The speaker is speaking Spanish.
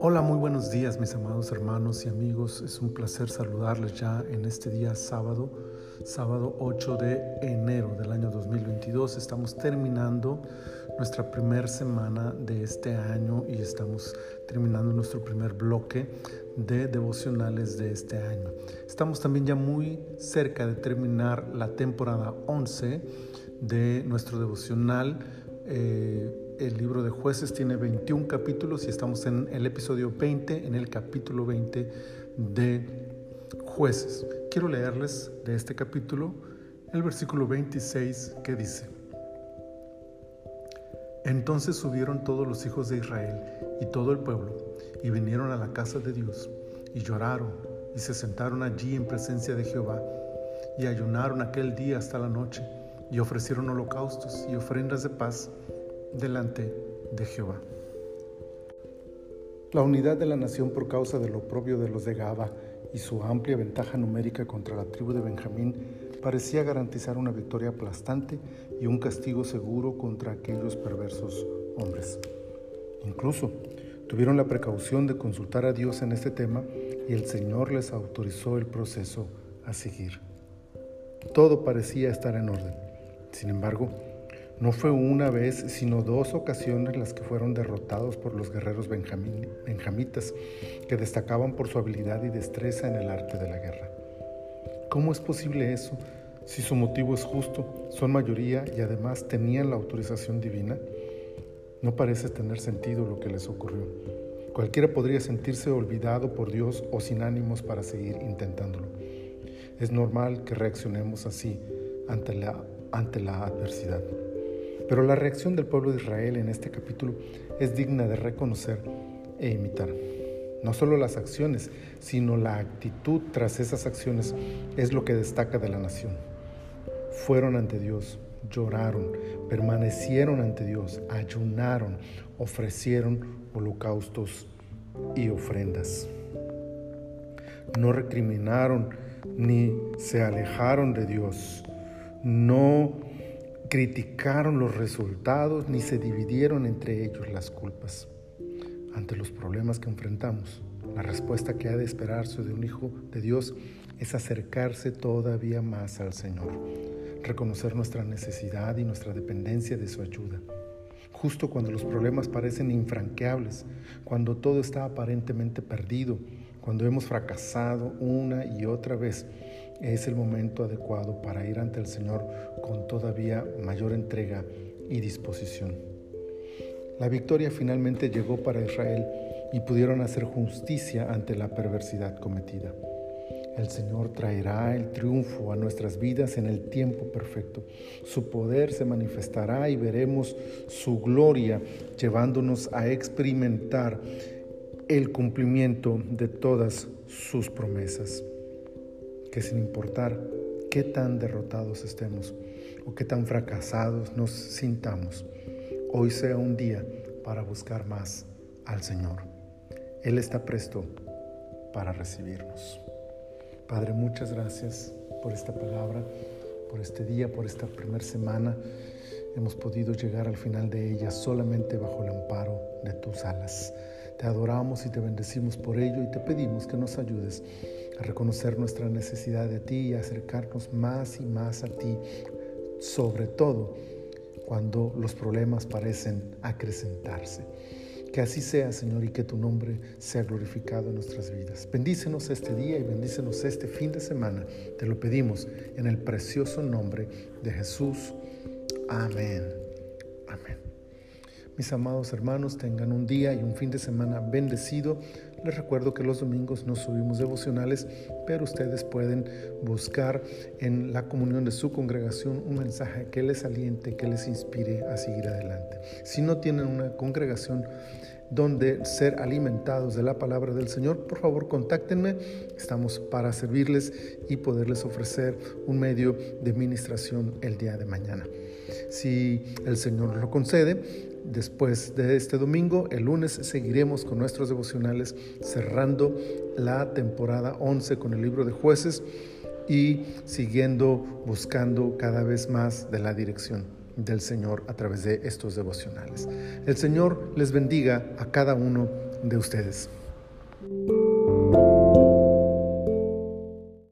Hola, muy buenos días mis amados hermanos y amigos. Es un placer saludarles ya en este día sábado, sábado 8 de enero del año 2022. Estamos terminando nuestra primera semana de este año y estamos terminando nuestro primer bloque de devocionales de este año. Estamos también ya muy cerca de terminar la temporada 11 de nuestro devocional. Eh, el libro de jueces tiene 21 capítulos y estamos en el episodio 20, en el capítulo 20 de jueces. Quiero leerles de este capítulo el versículo 26 que dice, Entonces subieron todos los hijos de Israel y todo el pueblo y vinieron a la casa de Dios y lloraron y se sentaron allí en presencia de Jehová y ayunaron aquel día hasta la noche y ofrecieron holocaustos y ofrendas de paz delante de Jehová. La unidad de la nación por causa del oprobio de los de Gaba y su amplia ventaja numérica contra la tribu de Benjamín parecía garantizar una victoria aplastante y un castigo seguro contra aquellos perversos hombres. Incluso tuvieron la precaución de consultar a Dios en este tema y el Señor les autorizó el proceso a seguir. Todo parecía estar en orden. Sin embargo, no fue una vez, sino dos ocasiones las que fueron derrotados por los guerreros benjamitas, que destacaban por su habilidad y destreza en el arte de la guerra. ¿Cómo es posible eso si su motivo es justo, son mayoría y además tenían la autorización divina? No parece tener sentido lo que les ocurrió. Cualquiera podría sentirse olvidado por Dios o sin ánimos para seguir intentándolo. Es normal que reaccionemos así ante la, ante la adversidad. Pero la reacción del pueblo de Israel en este capítulo es digna de reconocer e imitar. No solo las acciones, sino la actitud tras esas acciones es lo que destaca de la nación. Fueron ante Dios, lloraron, permanecieron ante Dios, ayunaron, ofrecieron holocaustos y ofrendas. No recriminaron ni se alejaron de Dios. No criticaron los resultados ni se dividieron entre ellos las culpas. Ante los problemas que enfrentamos, la respuesta que ha de esperarse de un hijo de Dios es acercarse todavía más al Señor, reconocer nuestra necesidad y nuestra dependencia de su ayuda. Justo cuando los problemas parecen infranqueables, cuando todo está aparentemente perdido, cuando hemos fracasado una y otra vez, es el momento adecuado para ir ante el Señor con todavía mayor entrega y disposición. La victoria finalmente llegó para Israel y pudieron hacer justicia ante la perversidad cometida. El Señor traerá el triunfo a nuestras vidas en el tiempo perfecto. Su poder se manifestará y veremos su gloria llevándonos a experimentar el cumplimiento de todas sus promesas que sin importar qué tan derrotados estemos o qué tan fracasados nos sintamos, hoy sea un día para buscar más al Señor. Él está presto para recibirnos. Padre, muchas gracias por esta palabra, por este día, por esta primera semana. Hemos podido llegar al final de ella solamente bajo el amparo de tus alas. Te adoramos y te bendecimos por ello y te pedimos que nos ayudes a reconocer nuestra necesidad de ti y acercarnos más y más a ti, sobre todo cuando los problemas parecen acrecentarse. Que así sea, Señor, y que tu nombre sea glorificado en nuestras vidas. Bendícenos este día y bendícenos este fin de semana. Te lo pedimos en el precioso nombre de Jesús. Amén. Amén. Mis amados hermanos, tengan un día y un fin de semana bendecido. Les recuerdo que los domingos no subimos devocionales, pero ustedes pueden buscar en la comunión de su congregación un mensaje que les aliente, que les inspire a seguir adelante. Si no tienen una congregación donde ser alimentados de la palabra del Señor, por favor contáctenme. Estamos para servirles y poderles ofrecer un medio de ministración el día de mañana. Si el Señor lo concede, Después de este domingo, el lunes, seguiremos con nuestros devocionales cerrando la temporada 11 con el libro de jueces y siguiendo buscando cada vez más de la dirección del Señor a través de estos devocionales. El Señor les bendiga a cada uno de ustedes.